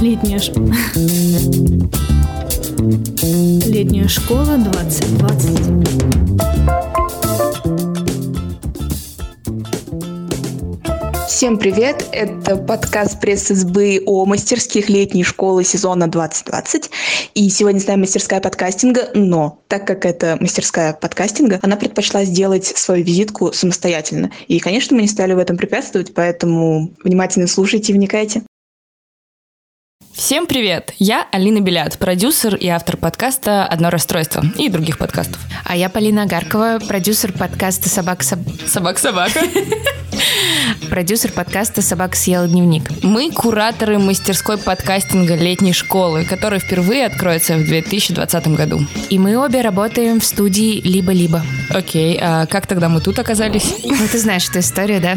Летняя, ш... Летняя школа 2020. Всем привет! Это подкаст пресс-СБ о мастерских летней школы сезона 2020. И сегодня с нами мастерская подкастинга, но так как это мастерская подкастинга, она предпочла сделать свою визитку самостоятельно. И, конечно, мы не стали в этом препятствовать, поэтому внимательно слушайте и вникайте. Всем привет! Я Алина Белят, продюсер и автор подкаста «Одно расстройство» и других подкастов. А я Полина Агаркова, продюсер подкаста «Собак-собака». Собак-собака. Продюсер подкаста «Собака съела дневник». Мы кураторы мастерской подкастинга летней школы, которая впервые откроется в 2020 году. И мы обе работаем в студии «Либо-либо». Окей, а как тогда мы тут оказались? Ну, ты знаешь эту историю, да?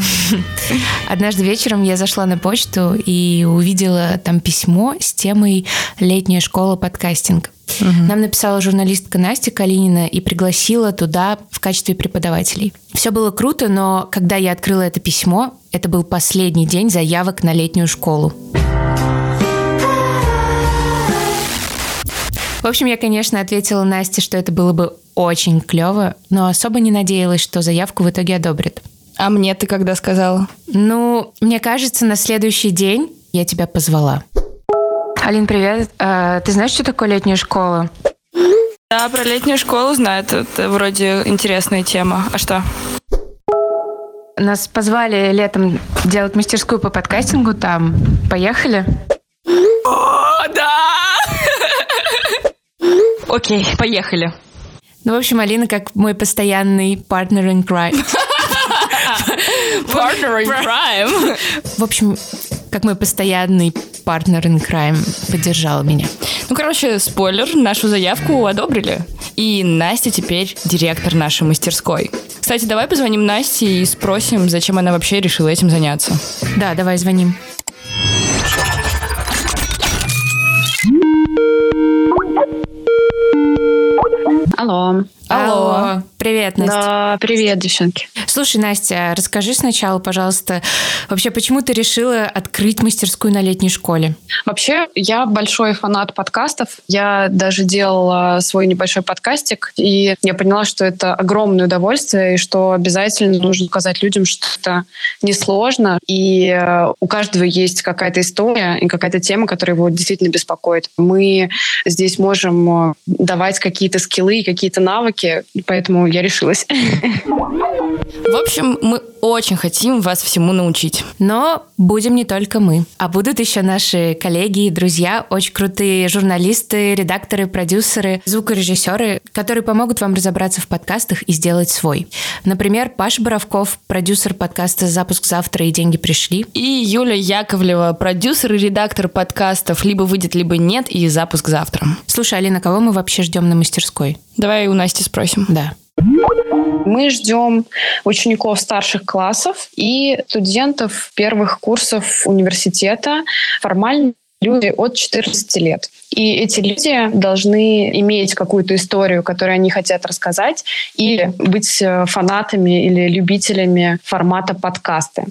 Однажды вечером я зашла на почту и увидела там письмо с темой «Летняя школа подкастинг». Угу. Нам написала журналистка Настя Калинина и пригласила туда в качестве преподавателей. Все было круто, но когда я открыла это письмо, это был последний день заявок на летнюю школу. В общем, я, конечно, ответила Насте, что это было бы очень клево, но особо не надеялась, что заявку в итоге одобрят. А мне ты когда сказала? Ну, мне кажется, на следующий день я тебя позвала. Алин, привет. А, ты знаешь, что такое летняя школа? Да, про летнюю школу знаю. Это вроде интересная тема. А что? Нас позвали летом делать мастерскую по подкастингу там. Поехали? О, да! Окей, поехали. Ну, в общем, Алина как мой постоянный партнер in crime. Partner in crime? В общем, как мой постоянный партнер in crime поддержал меня. Ну, короче, спойлер, нашу заявку одобрили. И Настя теперь директор нашей мастерской. Кстати, давай позвоним Насте и спросим, зачем она вообще решила этим заняться. Да, давай звоним. Алло. Алло. Привет, Настя. Да, привет, девчонки. Слушай, Настя, расскажи сначала, пожалуйста, вообще, почему ты решила открыть мастерскую на летней школе? Вообще, я большой фанат подкастов. Я даже делала свой небольшой подкастик, и я поняла, что это огромное удовольствие, и что обязательно нужно показать людям, что это несложно, и э, у каждого есть какая-то история и какая-то тема, которая его действительно беспокоит. Мы здесь можем э, давать какие-то скиллы, какие-то навыки, поэтому я решилась. В общем, мы очень хотим вас всему научить. Но будем не только мы, а будут еще наши коллеги и друзья, очень крутые журналисты, редакторы, продюсеры, звукорежиссеры, которые помогут вам разобраться в подкастах и сделать свой. Например, Паша Боровков, продюсер подкаста «Запуск завтра» и «Деньги пришли». И Юля Яковлева, продюсер и редактор подкастов «Либо выйдет, либо нет» и «Запуск завтра». Слушай, Алина, кого мы вообще ждем на мастерской? Давай у Насти спросим. Да. Мы ждем учеников старших классов и студентов первых курсов университета. Формально люди от 14 лет. И эти люди должны иметь какую-то историю, которую они хотят рассказать, или быть э, фанатами или любителями формата подкасты.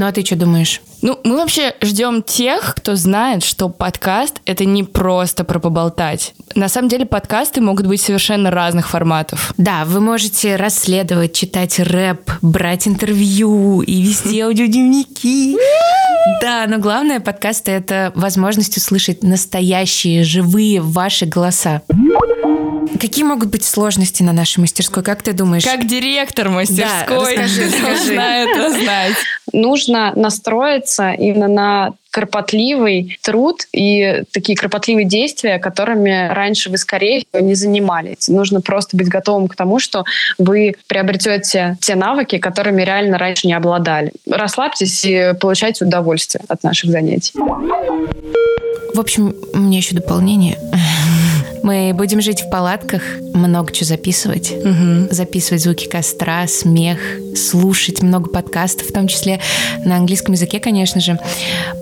Ну а ты что думаешь? Ну, мы вообще ждем тех, кто знает, что подкаст — это не просто про поболтать. На самом деле подкасты могут быть совершенно разных форматов. Да, вы можете расследовать, читать рэп, брать интервью и вести аудиодневники. Да, но главное подкасты — это возможность услышать настоящие, живые ваши голоса. Какие могут быть сложности на нашей мастерской? Как ты думаешь? Как директор мастерской да, расскажи, расскажи. это знать. Нужно настроиться именно на кропотливый труд и такие кропотливые действия, которыми раньше вы, скорее всего, не занимались. Нужно просто быть готовым к тому, что вы приобретете те навыки, которыми реально раньше не обладали. Расслабьтесь и получайте удовольствие от наших занятий. В общем, у меня еще дополнение. Мы будем жить в палатках, много чего записывать. Угу. Записывать звуки костра, смех, слушать много подкастов, в том числе на английском языке, конечно же.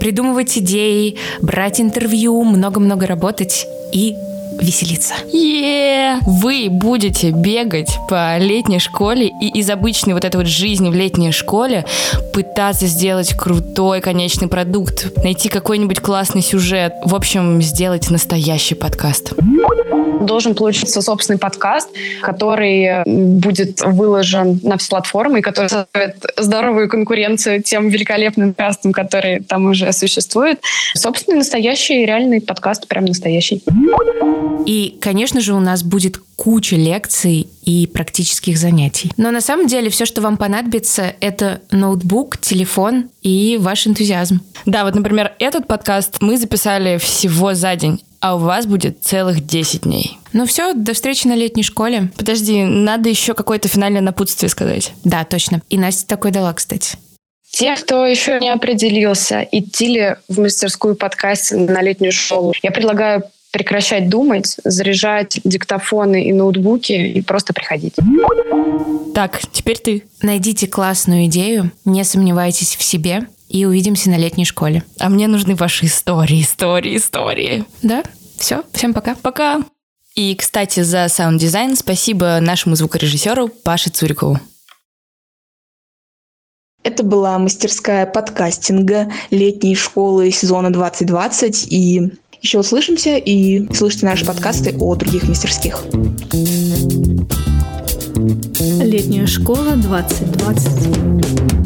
Придумывать идеи, брать интервью, много-много работать и веселиться. е Вы будете бегать по летней школе и из обычной вот этой вот жизни в летней школе пытаться сделать крутой конечный продукт, найти какой-нибудь классный сюжет. В общем, сделать настоящий подкаст. Должен получиться собственный подкаст, который будет выложен на все платформы, и который составит здоровую конкуренцию тем великолепным подкастам, которые там уже существуют. Собственный настоящий реальный подкаст, прям настоящий. И, конечно же, у нас будет куча лекций и практических занятий. Но на самом деле все, что вам понадобится, это ноутбук, телефон и ваш энтузиазм. Да, вот, например, этот подкаст мы записали всего за день, а у вас будет целых 10 дней. Ну все, до встречи на летней школе. Подожди, надо еще какое-то финальное напутствие сказать. Да, точно. И Настя такой дала, кстати. Те, кто еще не определился, идти ли в мастерскую подкасте на летнюю школу, я предлагаю прекращать думать, заряжать диктофоны и ноутбуки и просто приходить. Так, теперь ты. Найдите классную идею, не сомневайтесь в себе и увидимся на летней школе. А мне нужны ваши истории, истории, истории. Да? Все, всем пока. Пока. И, кстати, за саунд-дизайн спасибо нашему звукорежиссеру Паше Цурикову. Это была мастерская подкастинга летней школы сезона 2020. И еще услышимся и слушайте наши подкасты о других мастерских. Летняя школа 2020.